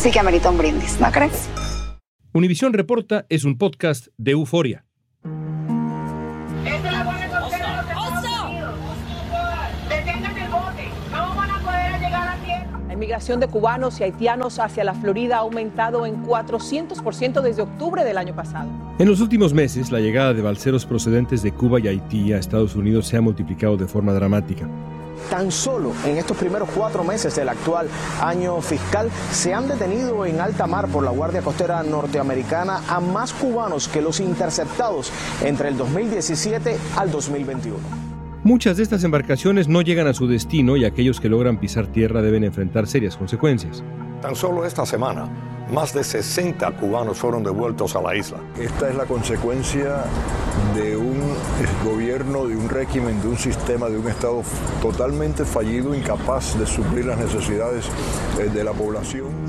sí que amerita un brindis, ¿no crees? Univisión Reporta es un podcast de euforia. La inmigración de cubanos y haitianos hacia la Florida ha aumentado en 400% desde octubre del año pasado. En los últimos meses, la llegada de balseros procedentes de Cuba y Haití a Estados Unidos se ha multiplicado de forma dramática. Tan solo en estos primeros cuatro meses del actual año fiscal se han detenido en alta mar por la Guardia Costera norteamericana a más cubanos que los interceptados entre el 2017 al 2021. Muchas de estas embarcaciones no llegan a su destino y aquellos que logran pisar tierra deben enfrentar serias consecuencias. Tan solo esta semana, más de 60 cubanos fueron devueltos a la isla. Esta es la consecuencia de un gobierno, de un régimen, de un sistema, de un Estado totalmente fallido, incapaz de suplir las necesidades eh, de la población.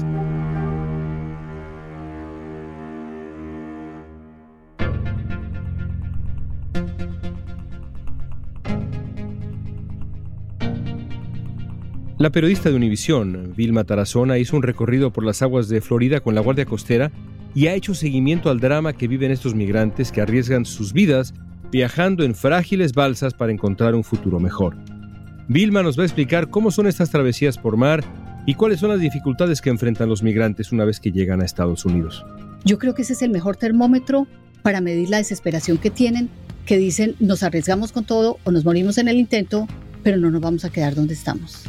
La periodista de Univisión, Vilma Tarazona, hizo un recorrido por las aguas de Florida con la Guardia Costera y ha hecho seguimiento al drama que viven estos migrantes que arriesgan sus vidas viajando en frágiles balsas para encontrar un futuro mejor. Vilma nos va a explicar cómo son estas travesías por mar y cuáles son las dificultades que enfrentan los migrantes una vez que llegan a Estados Unidos. Yo creo que ese es el mejor termómetro para medir la desesperación que tienen, que dicen nos arriesgamos con todo o nos morimos en el intento, pero no nos vamos a quedar donde estamos.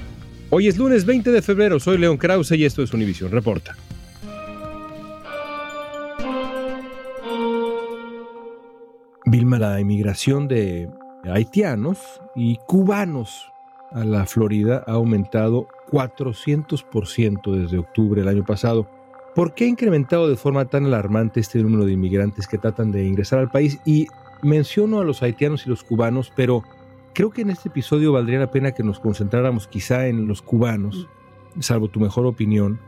Hoy es lunes 20 de febrero, soy León Krause y esto es Univisión Reporta. Vilma, la inmigración de haitianos y cubanos a la Florida ha aumentado 400% desde octubre del año pasado. ¿Por qué ha incrementado de forma tan alarmante este número de inmigrantes que tratan de ingresar al país? Y menciono a los haitianos y los cubanos, pero Creo que en este episodio valdría la pena que nos concentráramos quizá en los cubanos, salvo tu mejor opinión,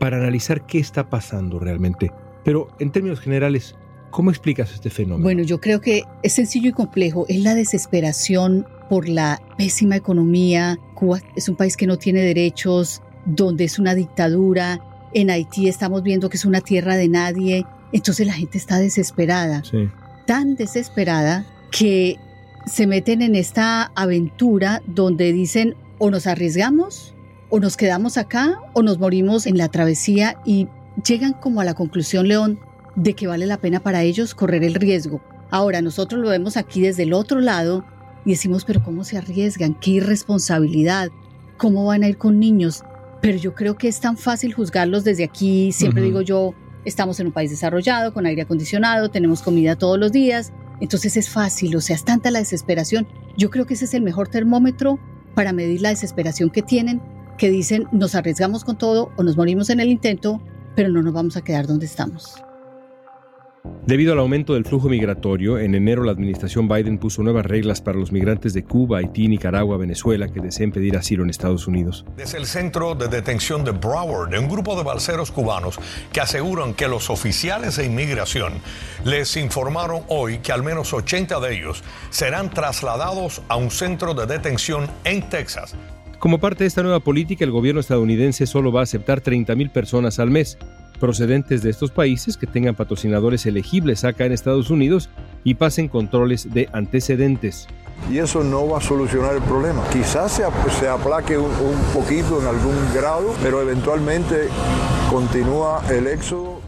para analizar qué está pasando realmente. Pero en términos generales, ¿cómo explicas este fenómeno? Bueno, yo creo que es sencillo y complejo. Es la desesperación por la pésima economía. Cuba es un país que no tiene derechos, donde es una dictadura. En Haití estamos viendo que es una tierra de nadie. Entonces la gente está desesperada. Sí. Tan desesperada que se meten en esta aventura donde dicen o nos arriesgamos o nos quedamos acá o nos morimos en la travesía y llegan como a la conclusión, León, de que vale la pena para ellos correr el riesgo. Ahora nosotros lo vemos aquí desde el otro lado y decimos, pero ¿cómo se arriesgan? ¿Qué irresponsabilidad? ¿Cómo van a ir con niños? Pero yo creo que es tan fácil juzgarlos desde aquí. Siempre digo yo, estamos en un país desarrollado, con aire acondicionado, tenemos comida todos los días, entonces es fácil, o sea, es tanta la desesperación. Yo creo que ese es el mejor termómetro para medir la desesperación que tienen, que dicen nos arriesgamos con todo o nos morimos en el intento, pero no nos vamos a quedar donde estamos. Debido al aumento del flujo migratorio, en enero la administración Biden puso nuevas reglas para los migrantes de Cuba, Haití, Nicaragua, Venezuela que deseen pedir asilo en Estados Unidos. Desde el centro de detención de Broward, un grupo de balseros cubanos que aseguran que los oficiales de inmigración les informaron hoy que al menos 80 de ellos serán trasladados a un centro de detención en Texas. Como parte de esta nueva política, el gobierno estadounidense solo va a aceptar 30.000 personas al mes procedentes de estos países que tengan patrocinadores elegibles acá en Estados Unidos y pasen controles de antecedentes. Y eso no va a solucionar el problema. Quizás se, se aplaque un, un poquito en algún grado, pero eventualmente continúa el éxodo.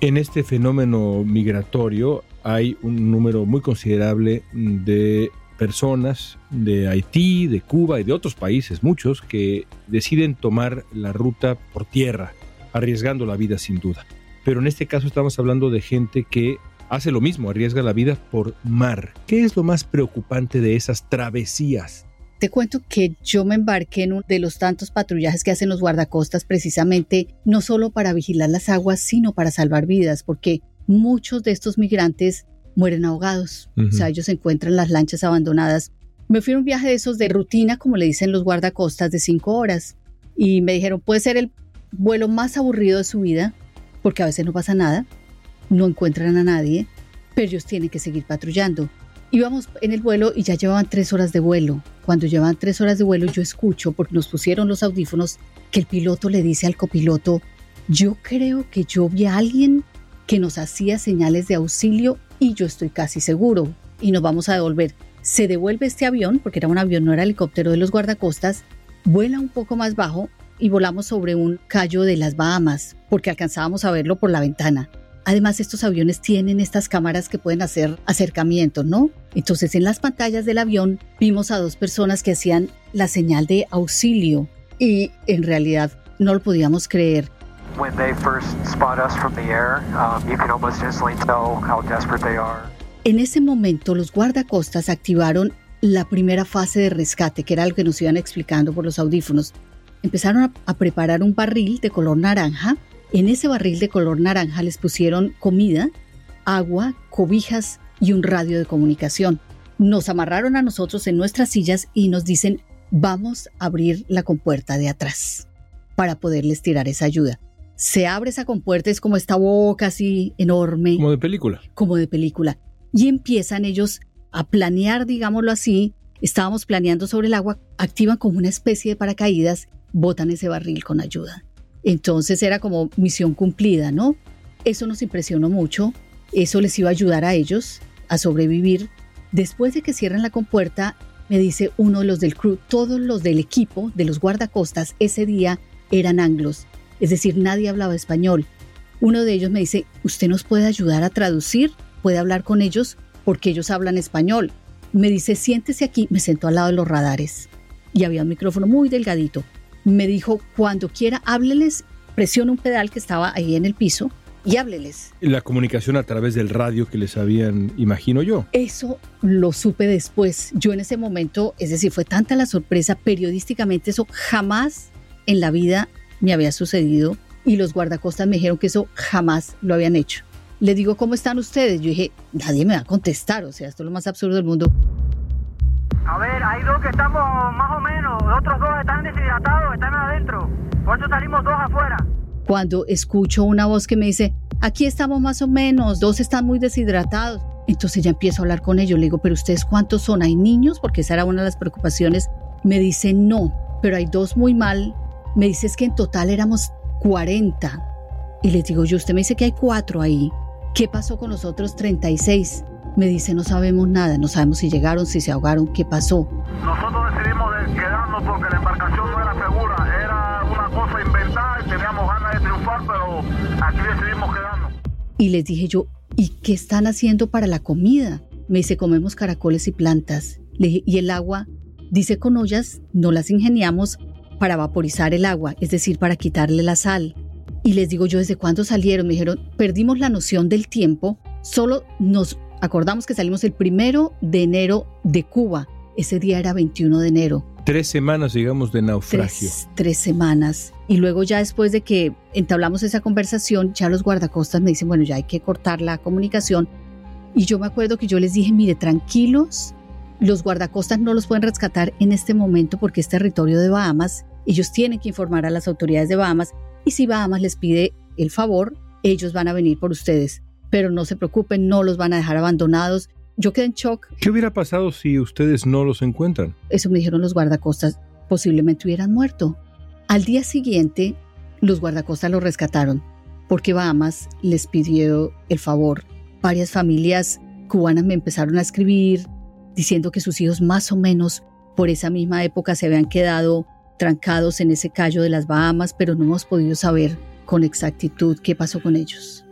En este fenómeno migratorio hay un número muy considerable de personas de Haití, de Cuba y de otros países, muchos, que deciden tomar la ruta por tierra, arriesgando la vida sin duda. Pero en este caso estamos hablando de gente que hace lo mismo, arriesga la vida por mar. ¿Qué es lo más preocupante de esas travesías? Te cuento que yo me embarqué en uno de los tantos patrullajes que hacen los guardacostas precisamente no solo para vigilar las aguas, sino para salvar vidas, porque muchos de estos migrantes mueren ahogados. O sea, ellos encuentran las lanchas abandonadas. Me fui a un viaje de esos de rutina, como le dicen los guardacostas, de cinco horas. Y me dijeron, puede ser el vuelo más aburrido de su vida, porque a veces no pasa nada, no encuentran a nadie, pero ellos tienen que seguir patrullando. Íbamos en el vuelo y ya llevaban tres horas de vuelo. Cuando llevan tres horas de vuelo yo escucho, porque nos pusieron los audífonos, que el piloto le dice al copiloto, yo creo que yo vi a alguien que nos hacía señales de auxilio y yo estoy casi seguro y nos vamos a devolver. Se devuelve este avión, porque era un avión, no era helicóptero de los guardacostas, vuela un poco más bajo y volamos sobre un callo de las Bahamas, porque alcanzábamos a verlo por la ventana. Además, estos aviones tienen estas cámaras que pueden hacer acercamiento, ¿no? Entonces, en las pantallas del avión vimos a dos personas que hacían la señal de auxilio y en realidad no lo podíamos creer. En ese momento, los guardacostas activaron la primera fase de rescate, que era lo que nos iban explicando por los audífonos. Empezaron a preparar un barril de color naranja en ese barril de color naranja les pusieron comida, agua, cobijas y un radio de comunicación. Nos amarraron a nosotros en nuestras sillas y nos dicen, vamos a abrir la compuerta de atrás para poderles tirar esa ayuda. Se abre esa compuerta, es como esta boca así enorme. Como de película. Como de película. Y empiezan ellos a planear, digámoslo así. Estábamos planeando sobre el agua, activan como una especie de paracaídas, botan ese barril con ayuda. Entonces era como misión cumplida, ¿no? Eso nos impresionó mucho, eso les iba a ayudar a ellos a sobrevivir. Después de que cierran la compuerta, me dice uno de los del crew, todos los del equipo de los guardacostas ese día eran anglos, es decir, nadie hablaba español. Uno de ellos me dice, ¿usted nos puede ayudar a traducir? ¿Puede hablar con ellos? Porque ellos hablan español. Me dice, siéntese aquí, me sentó al lado de los radares. Y había un micrófono muy delgadito me dijo, cuando quiera, hábleles, presiona un pedal que estaba ahí en el piso y hábleles. La comunicación a través del radio que les habían, imagino yo. Eso lo supe después. Yo en ese momento, es decir, fue tanta la sorpresa, periodísticamente eso jamás en la vida me había sucedido y los guardacostas me dijeron que eso jamás lo habían hecho. Le digo, ¿cómo están ustedes? Yo dije, nadie me va a contestar, o sea, esto es lo más absurdo del mundo. A ver, hay dos que estamos más o menos, otros dos están deshidratados, están adentro. Por eso salimos dos afuera. Cuando escucho una voz que me dice, aquí estamos más o menos, dos están muy deshidratados. Entonces ya empiezo a hablar con ellos. Le digo, pero ustedes cuántos son? ¿Hay niños? Porque esa era una de las preocupaciones. Me dice, no, pero hay dos muy mal. Me dice, es que en total éramos 40. Y les digo, yo, usted me dice que hay cuatro ahí. ¿Qué pasó con los otros 36? Me dice, no sabemos nada, no sabemos si llegaron, si se ahogaron, qué pasó. Nosotros decidimos quedarnos porque la embarcación no era segura, era una cosa inventada y teníamos ganas de triunfar, pero aquí decidimos quedarnos. Y les dije yo, ¿y qué están haciendo para la comida? Me dice, comemos caracoles y plantas. Le dije, ¿y el agua? Dice, con ollas no las ingeniamos para vaporizar el agua, es decir, para quitarle la sal. Y les digo yo, ¿desde cuándo salieron? Me dijeron, perdimos la noción del tiempo, solo nos Acordamos que salimos el primero de enero de Cuba. Ese día era 21 de enero. Tres semanas, digamos, de naufragio. Tres, semanas. Y luego ya después de que entablamos esa conversación, ya los guardacostas me dicen, bueno, ya hay que cortar la comunicación. Y yo me acuerdo que yo les dije, mire, tranquilos, los guardacostas no los pueden rescatar en este momento porque es territorio de Bahamas. Ellos tienen que informar a las autoridades de Bahamas y si Bahamas les pide el favor, ellos van a venir por ustedes pero no se preocupen, no los van a dejar abandonados. Yo quedé en shock. ¿Qué hubiera pasado si ustedes no los encuentran? Eso me dijeron los guardacostas, posiblemente hubieran muerto. Al día siguiente, los guardacostas los rescataron porque Bahamas les pidió el favor. Varias familias cubanas me empezaron a escribir diciendo que sus hijos más o menos por esa misma época se habían quedado trancados en ese callo de las Bahamas, pero no hemos podido saber con exactitud qué pasó con ellos.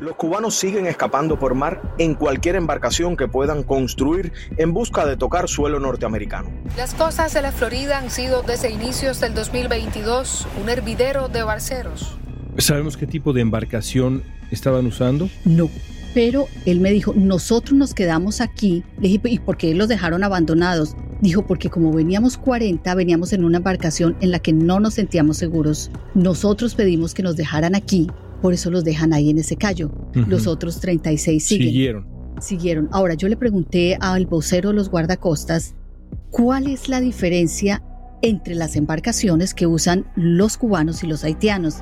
Los cubanos siguen escapando por mar en cualquier embarcación que puedan construir en busca de tocar suelo norteamericano. Las costas de la Florida han sido desde inicios del 2022 un hervidero de balseros. ¿Sabemos qué tipo de embarcación estaban usando? No, pero él me dijo, nosotros nos quedamos aquí. Le dije, ¿y por qué los dejaron abandonados? Dijo, porque como veníamos 40, veníamos en una embarcación en la que no nos sentíamos seguros. Nosotros pedimos que nos dejaran aquí, por eso los dejan ahí en ese callo. Los otros 36 siguen. Siguieron. Siguieron. Ahora, yo le pregunté al vocero de los guardacostas, ¿cuál es la diferencia entre las embarcaciones que usan los cubanos y los haitianos?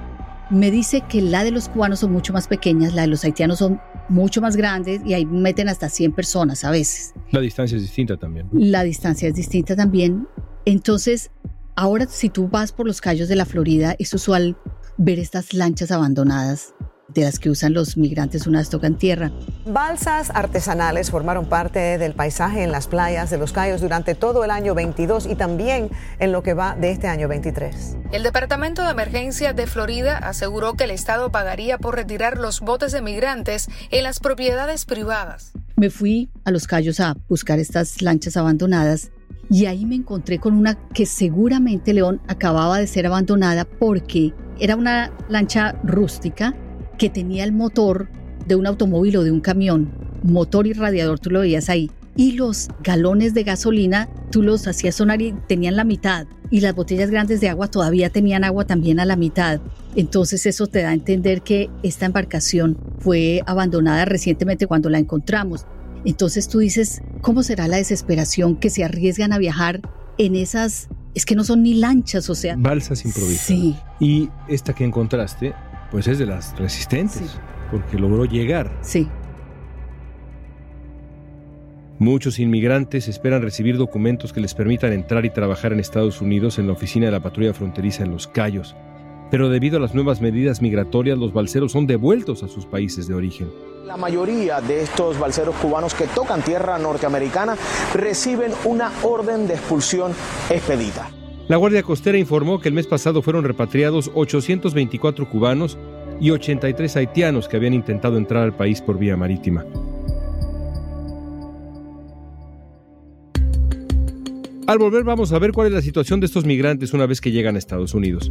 Me dice que la de los cubanos son mucho más pequeñas, la de los haitianos son mucho más grandes y ahí meten hasta 100 personas a veces. La distancia es distinta también. La distancia es distinta también. Entonces, ahora si tú vas por los callos de la Florida, es usual ver estas lanchas abandonadas de las que usan los migrantes una vez tocan tierra. Balsas artesanales formaron parte del paisaje en las playas de los Cayos durante todo el año 22 y también en lo que va de este año 23. El Departamento de Emergencia de Florida aseguró que el Estado pagaría por retirar los botes de migrantes en las propiedades privadas. Me fui a los Cayos a buscar estas lanchas abandonadas y ahí me encontré con una que seguramente León acababa de ser abandonada porque era una lancha rústica que tenía el motor de un automóvil o de un camión, motor y radiador, tú lo veías ahí. Y los galones de gasolina, tú los hacías sonar y tenían la mitad. Y las botellas grandes de agua todavía tenían agua también a la mitad. Entonces eso te da a entender que esta embarcación fue abandonada recientemente cuando la encontramos. Entonces tú dices, ¿cómo será la desesperación que se arriesgan a viajar en esas... Es que no son ni lanchas, o sea... Balsas improvisadas. Sí. Y esta que encontraste, pues es de las resistentes, Sí. porque logró llegar. Sí. Muchos inmigrantes esperan recibir documentos que les permitan entrar y trabajar en Estados Unidos en la oficina de la patrulla fronteriza en Los Cayos. Pero debido a las nuevas medidas migratorias, los balseros son devueltos a sus países de origen. La mayoría de estos balseros cubanos que tocan tierra norteamericana reciben una orden de expulsión expedita. La Guardia Costera informó que el mes pasado fueron repatriados 824 cubanos y 83 haitianos que habían intentado entrar al país por vía marítima. Al volver vamos a ver cuál es la situación de estos migrantes una vez que llegan a Estados Unidos.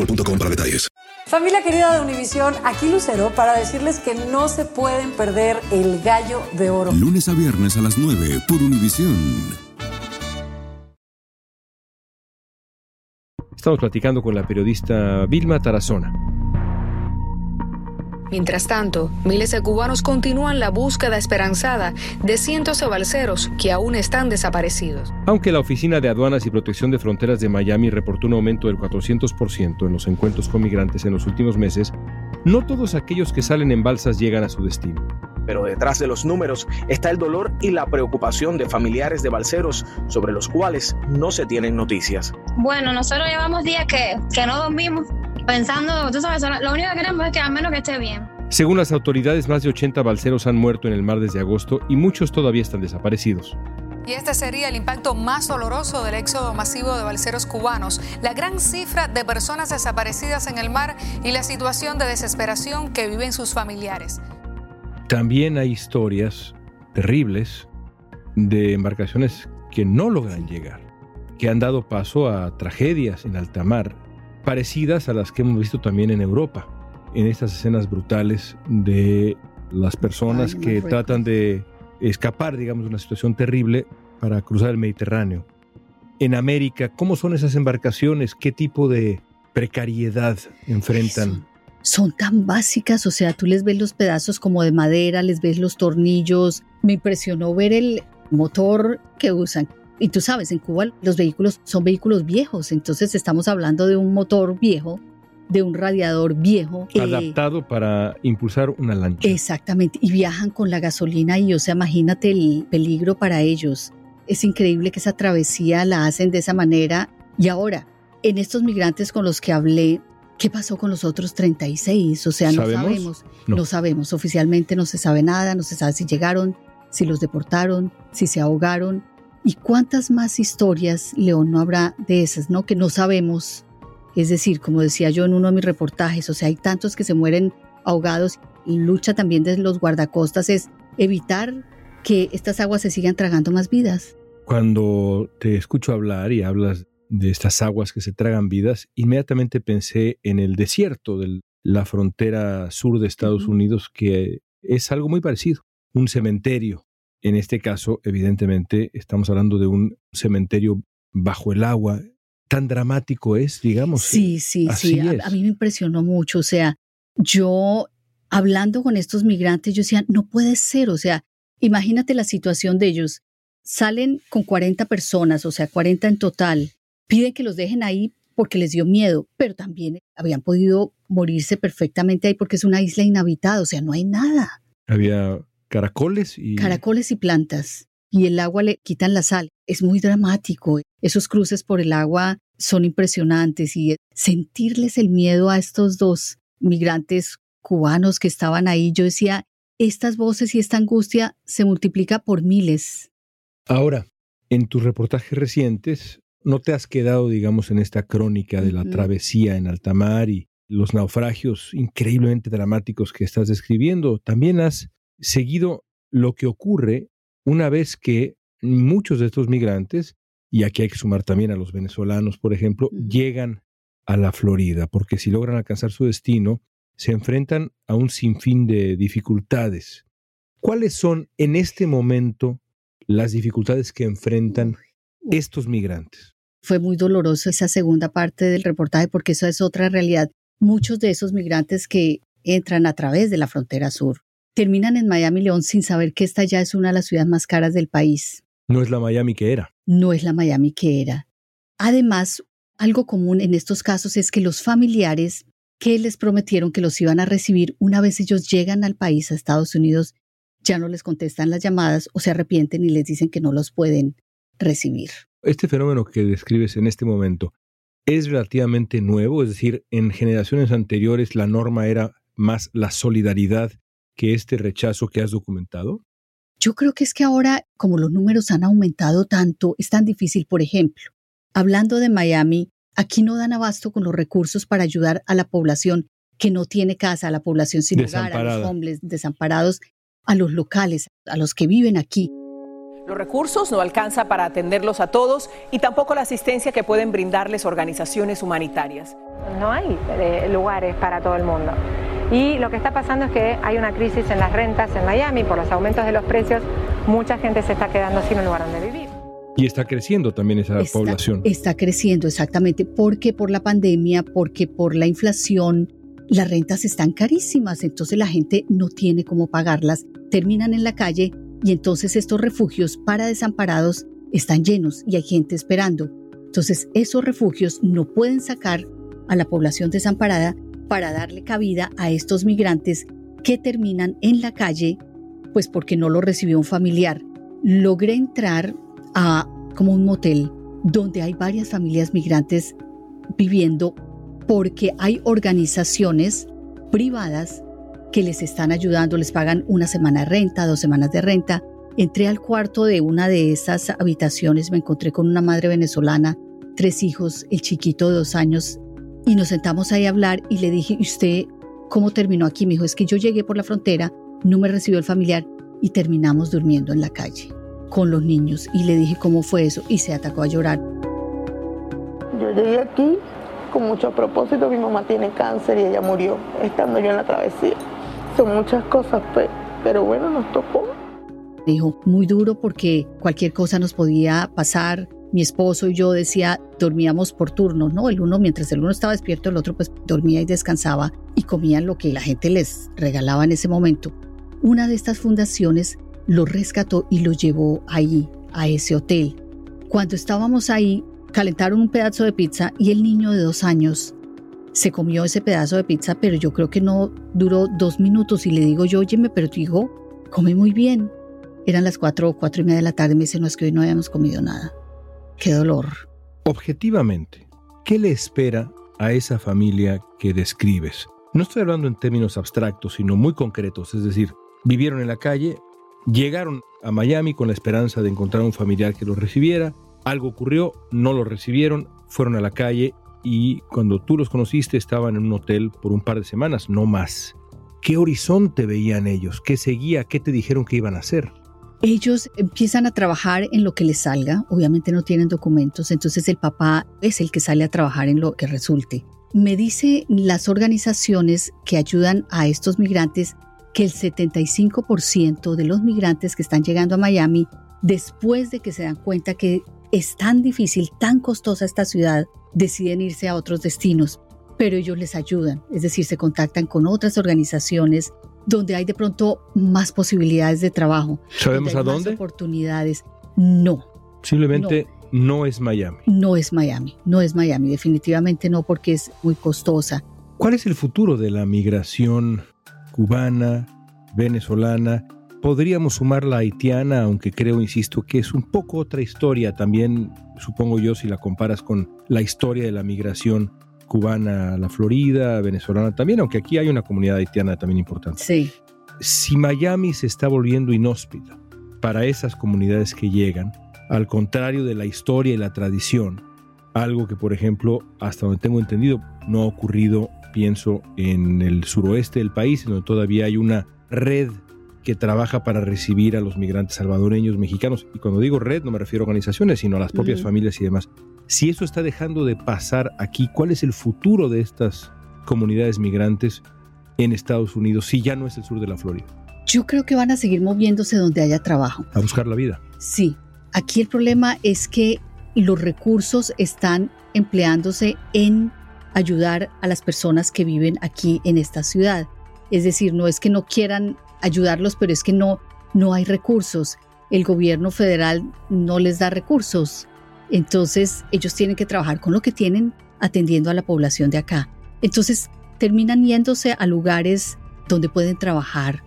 boostmobile.com para detalles. Familia querida de Univisión, aquí Lucero para decirles que no se pueden perder el gallo de oro. Lunes a viernes a las 9 por Univisión. Estamos platicando con la periodista Vilma Tarazona. Mientras tanto, miles de cubanos continúan la búsqueda esperanzada de cientos de balseros que aún están desaparecidos. Aunque la Oficina de Aduanas y Protección de Fronteras de Miami reportó un aumento del 400% en los encuentros con migrantes en los últimos meses, no todos aquellos que salen en balsas llegan a su destino. Pero detrás de los números está el dolor y la preocupación de familiares de balseros sobre los cuales no se tienen noticias. Bueno, nosotros llevamos días que, que no dormimos pensando, tú sabes, lo único que queremos es que al menos que esté bien. Según las autoridades, más de 80 balseros han muerto en el mar desde agosto y muchos todavía están desaparecidos. Y este sería el impacto más doloroso del éxodo masivo de balseros cubanos, la gran cifra de personas desaparecidas en el mar y la situación de desesperación que viven sus familiares. También hay historias terribles de embarcaciones que no logran llegar, que han dado paso a tragedias en alta mar, parecidas a las que hemos visto también en Europa, en estas escenas brutales de las personas Ay, que tratan de escapar, digamos, de una situación terrible para cruzar el Mediterráneo. En América, ¿cómo son esas embarcaciones? ¿Qué tipo de precariedad enfrentan? Son tan básicas, o sea, tú les ves los pedazos como de madera, les ves los tornillos. Me impresionó ver el motor que usan. Y tú sabes, en Cuba los vehículos son vehículos viejos, entonces estamos hablando de un motor viejo, de un radiador viejo. eh, Adaptado para impulsar una lancha. Exactamente, y viajan con la gasolina y, o sea, imagínate el peligro para ellos. Es increíble que esa travesía la hacen de esa manera. Y ahora, en estos migrantes con los que hablé, ¿qué pasó con los otros 36? O sea, no ¿Sabemos? sabemos. No. no sabemos, oficialmente no se sabe nada, no se sabe si llegaron, si los deportaron, si se ahogaron. ¿Y cuántas más historias, León, no habrá de esas, no? Que no sabemos. Es decir, como decía yo en uno de mis reportajes, o sea, hay tantos que se mueren ahogados. Y lucha también de los guardacostas es evitar que estas aguas se sigan tragando más vidas. Cuando te escucho hablar y hablas de estas aguas que se tragan vidas, inmediatamente pensé en el desierto de la frontera sur de Estados Unidos, que es algo muy parecido, un cementerio. En este caso, evidentemente, estamos hablando de un cementerio bajo el agua. Tan dramático es, digamos. Sí, sí, Así sí. A, a mí me impresionó mucho. O sea, yo hablando con estos migrantes, yo decía, no puede ser. O sea, imagínate la situación de ellos. Salen con 40 personas, o sea, 40 en total. Piden que los dejen ahí porque les dio miedo, pero también habían podido morirse perfectamente ahí porque es una isla inhabitada, o sea, no hay nada. Había caracoles y Caracoles y plantas. Y el agua le quitan la sal. Es muy dramático. Esos cruces por el agua son impresionantes y sentirles el miedo a estos dos migrantes cubanos que estaban ahí, yo decía, estas voces y esta angustia se multiplica por miles. Ahora, en tus reportajes recientes, no te has quedado, digamos, en esta crónica de la travesía en alta mar y los naufragios increíblemente dramáticos que estás describiendo. También has seguido lo que ocurre una vez que muchos de estos migrantes, y aquí hay que sumar también a los venezolanos, por ejemplo, llegan a la Florida, porque si logran alcanzar su destino, se enfrentan a un sinfín de dificultades. ¿Cuáles son en este momento las dificultades que enfrentan estos migrantes? Fue muy doloroso esa segunda parte del reportaje porque eso es otra realidad. Muchos de esos migrantes que entran a través de la frontera sur terminan en Miami León sin saber que esta ya es una de las ciudades más caras del país. No es la Miami que era. No es la Miami que era. Además, algo común en estos casos es que los familiares que les prometieron que los iban a recibir una vez ellos llegan al país, a Estados Unidos, ya no les contestan las llamadas o se arrepienten y les dicen que no los pueden recibir. Este fenómeno que describes en este momento es relativamente nuevo, es decir, en generaciones anteriores la norma era más la solidaridad que este rechazo que has documentado. Yo creo que es que ahora, como los números han aumentado tanto, es tan difícil, por ejemplo, hablando de Miami, aquí no dan abasto con los recursos para ayudar a la población que no tiene casa, a la población sin hogar, a los hombres desamparados, a los locales, a los que viven aquí. Los recursos no alcanza para atenderlos a todos y tampoco la asistencia que pueden brindarles organizaciones humanitarias. No hay eh, lugares para todo el mundo. Y lo que está pasando es que hay una crisis en las rentas en Miami por los aumentos de los precios. Mucha gente se está quedando sin un lugar donde vivir. Y está creciendo también esa Está- población. Está creciendo exactamente porque por la pandemia, porque por la inflación, las rentas están carísimas, entonces la gente no tiene cómo pagarlas, terminan en la calle y entonces estos refugios para desamparados están llenos y hay gente esperando. Entonces esos refugios no pueden sacar a la población desamparada para darle cabida a estos migrantes que terminan en la calle, pues porque no lo recibió un familiar. Logré entrar a como un motel donde hay varias familias migrantes viviendo porque hay organizaciones privadas que les están ayudando, les pagan una semana de renta, dos semanas de renta. Entré al cuarto de una de esas habitaciones, me encontré con una madre venezolana, tres hijos, el chiquito de dos años, y nos sentamos ahí a hablar y le dije, ¿y usted cómo terminó aquí? Me dijo, es que yo llegué por la frontera, no me recibió el familiar y terminamos durmiendo en la calle con los niños. Y le dije cómo fue eso y se atacó a llorar. Yo llegué aquí con mucho propósito. Mi mamá tiene cáncer y ella murió estando yo en la travesía. Son muchas cosas, pe- pero bueno, nos tocó. Dijo, muy duro porque cualquier cosa nos podía pasar. Mi esposo y yo decía, dormíamos por turnos, ¿no? El uno, mientras el uno estaba despierto, el otro pues dormía y descansaba y comían lo que la gente les regalaba en ese momento. Una de estas fundaciones lo rescató y lo llevó ahí, a ese hotel. Cuando estábamos ahí, calentaron un pedazo de pizza y el niño de dos años se comió ese pedazo de pizza, pero yo creo que no duró dos minutos y le digo yo, óyeme, pero tu hijo come muy bien. Eran las cuatro o cuatro y media de la tarde, me dice, no es que hoy no habíamos comido nada. Qué dolor. Objetivamente, ¿qué le espera a esa familia que describes? No estoy hablando en términos abstractos, sino muy concretos, es decir, vivieron en la calle, llegaron a Miami con la esperanza de encontrar un familiar que los recibiera, algo ocurrió, no los recibieron, fueron a la calle y cuando tú los conociste estaban en un hotel por un par de semanas, no más. ¿Qué horizonte veían ellos? ¿Qué seguía? ¿Qué te dijeron que iban a hacer? Ellos empiezan a trabajar en lo que les salga, obviamente no tienen documentos, entonces el papá es el que sale a trabajar en lo que resulte. Me dice las organizaciones que ayudan a estos migrantes que el 75% de los migrantes que están llegando a Miami, después de que se dan cuenta que es tan difícil, tan costosa esta ciudad, deciden irse a otros destinos, pero ellos les ayudan, es decir, se contactan con otras organizaciones donde hay de pronto más posibilidades de trabajo. ¿Sabemos a dónde? Más oportunidades. No. Simplemente no. no es Miami. No es Miami, no es Miami, definitivamente no porque es muy costosa. ¿Cuál es el futuro de la migración cubana, venezolana Podríamos sumar la haitiana, aunque creo, insisto, que es un poco otra historia también, supongo yo, si la comparas con la historia de la migración cubana a la Florida, venezolana también, aunque aquí hay una comunidad haitiana también importante. Sí. Si Miami se está volviendo inhóspita para esas comunidades que llegan, al contrario de la historia y la tradición, algo que, por ejemplo, hasta donde tengo entendido, no ha ocurrido, pienso, en el suroeste del país, donde todavía hay una red que trabaja para recibir a los migrantes salvadoreños, mexicanos. Y cuando digo red no me refiero a organizaciones, sino a las propias familias y demás. Si eso está dejando de pasar aquí, ¿cuál es el futuro de estas comunidades migrantes en Estados Unidos si ya no es el sur de la Florida? Yo creo que van a seguir moviéndose donde haya trabajo. A buscar la vida. Sí. Aquí el problema es que los recursos están empleándose en ayudar a las personas que viven aquí en esta ciudad. Es decir, no es que no quieran ayudarlos, pero es que no, no hay recursos. El gobierno federal no les da recursos. Entonces ellos tienen que trabajar con lo que tienen atendiendo a la población de acá. Entonces terminan yéndose a lugares donde pueden trabajar.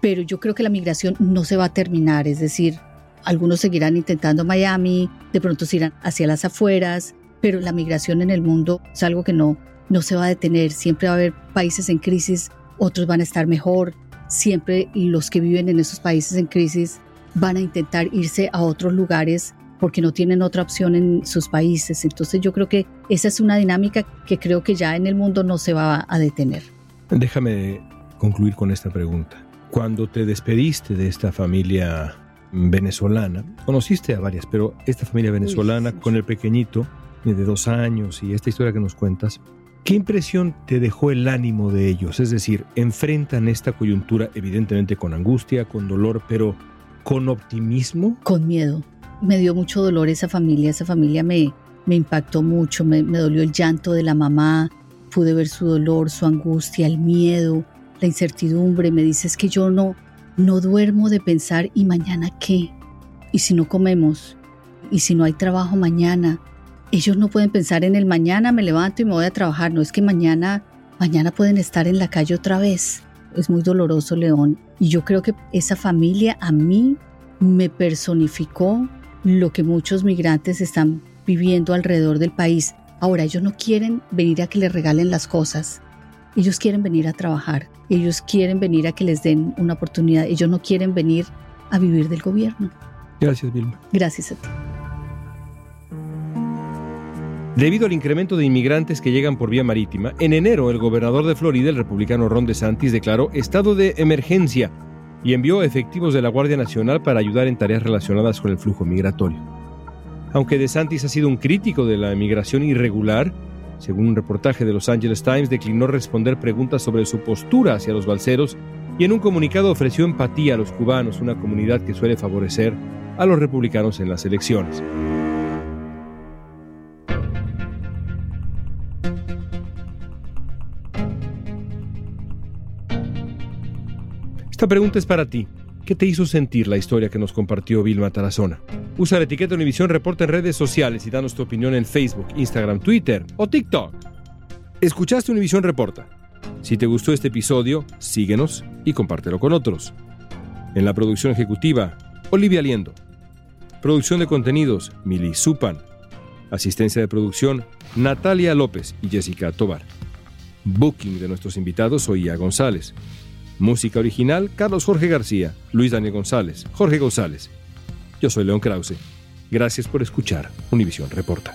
Pero yo creo que la migración no se va a terminar. Es decir, algunos seguirán intentando Miami, de pronto se irán hacia las afueras, pero la migración en el mundo es algo que no, no se va a detener. Siempre va a haber países en crisis, otros van a estar mejor siempre los que viven en esos países en crisis van a intentar irse a otros lugares porque no tienen otra opción en sus países. Entonces yo creo que esa es una dinámica que creo que ya en el mundo no se va a detener. Déjame concluir con esta pregunta. Cuando te despediste de esta familia venezolana, conociste a varias, pero esta familia venezolana con el pequeñito de dos años y esta historia que nos cuentas, ¿Qué impresión te dejó el ánimo de ellos? Es decir, enfrentan esta coyuntura evidentemente con angustia, con dolor, pero con optimismo. Con miedo. Me dio mucho dolor esa familia, esa familia me, me impactó mucho, me, me dolió el llanto de la mamá, pude ver su dolor, su angustia, el miedo, la incertidumbre. Me dices que yo no, no duermo de pensar, ¿y mañana qué? ¿Y si no comemos? ¿Y si no hay trabajo mañana? ellos no pueden pensar en el mañana me levanto y me voy a trabajar, no es que mañana, mañana pueden estar en la calle otra vez. Es muy doloroso, León. Y yo creo que esa familia a mí me personificó lo que muchos migrantes están viviendo alrededor del país. Ahora, ellos no quieren venir a que les regalen las cosas. Ellos quieren venir a trabajar. Ellos quieren venir a que les den una oportunidad. Ellos no quieren venir a vivir del gobierno. Gracias, Vilma. Gracias a ti. Debido al incremento de inmigrantes que llegan por vía marítima, en enero el gobernador de Florida, el republicano Ron DeSantis, declaró estado de emergencia y envió efectivos de la Guardia Nacional para ayudar en tareas relacionadas con el flujo migratorio. Aunque DeSantis ha sido un crítico de la emigración irregular, según un reportaje de Los Angeles Times, declinó responder preguntas sobre su postura hacia los balseros y en un comunicado ofreció empatía a los cubanos, una comunidad que suele favorecer a los republicanos en las elecciones. Esta pregunta es para ti. ¿Qué te hizo sentir la historia que nos compartió Vilma Tarazona? Usa la etiqueta Univisión Reporta en redes sociales y danos tu opinión en Facebook, Instagram, Twitter o TikTok. Escuchaste Univisión Reporta. Si te gustó este episodio, síguenos y compártelo con otros. En la producción ejecutiva, Olivia Liendo. Producción de contenidos, Mili Supan. Asistencia de producción, Natalia López y Jessica Tobar. Booking de nuestros invitados, Oía González. Música original, Carlos Jorge García, Luis Daniel González, Jorge González. Yo soy León Krause. Gracias por escuchar Univisión Reporta.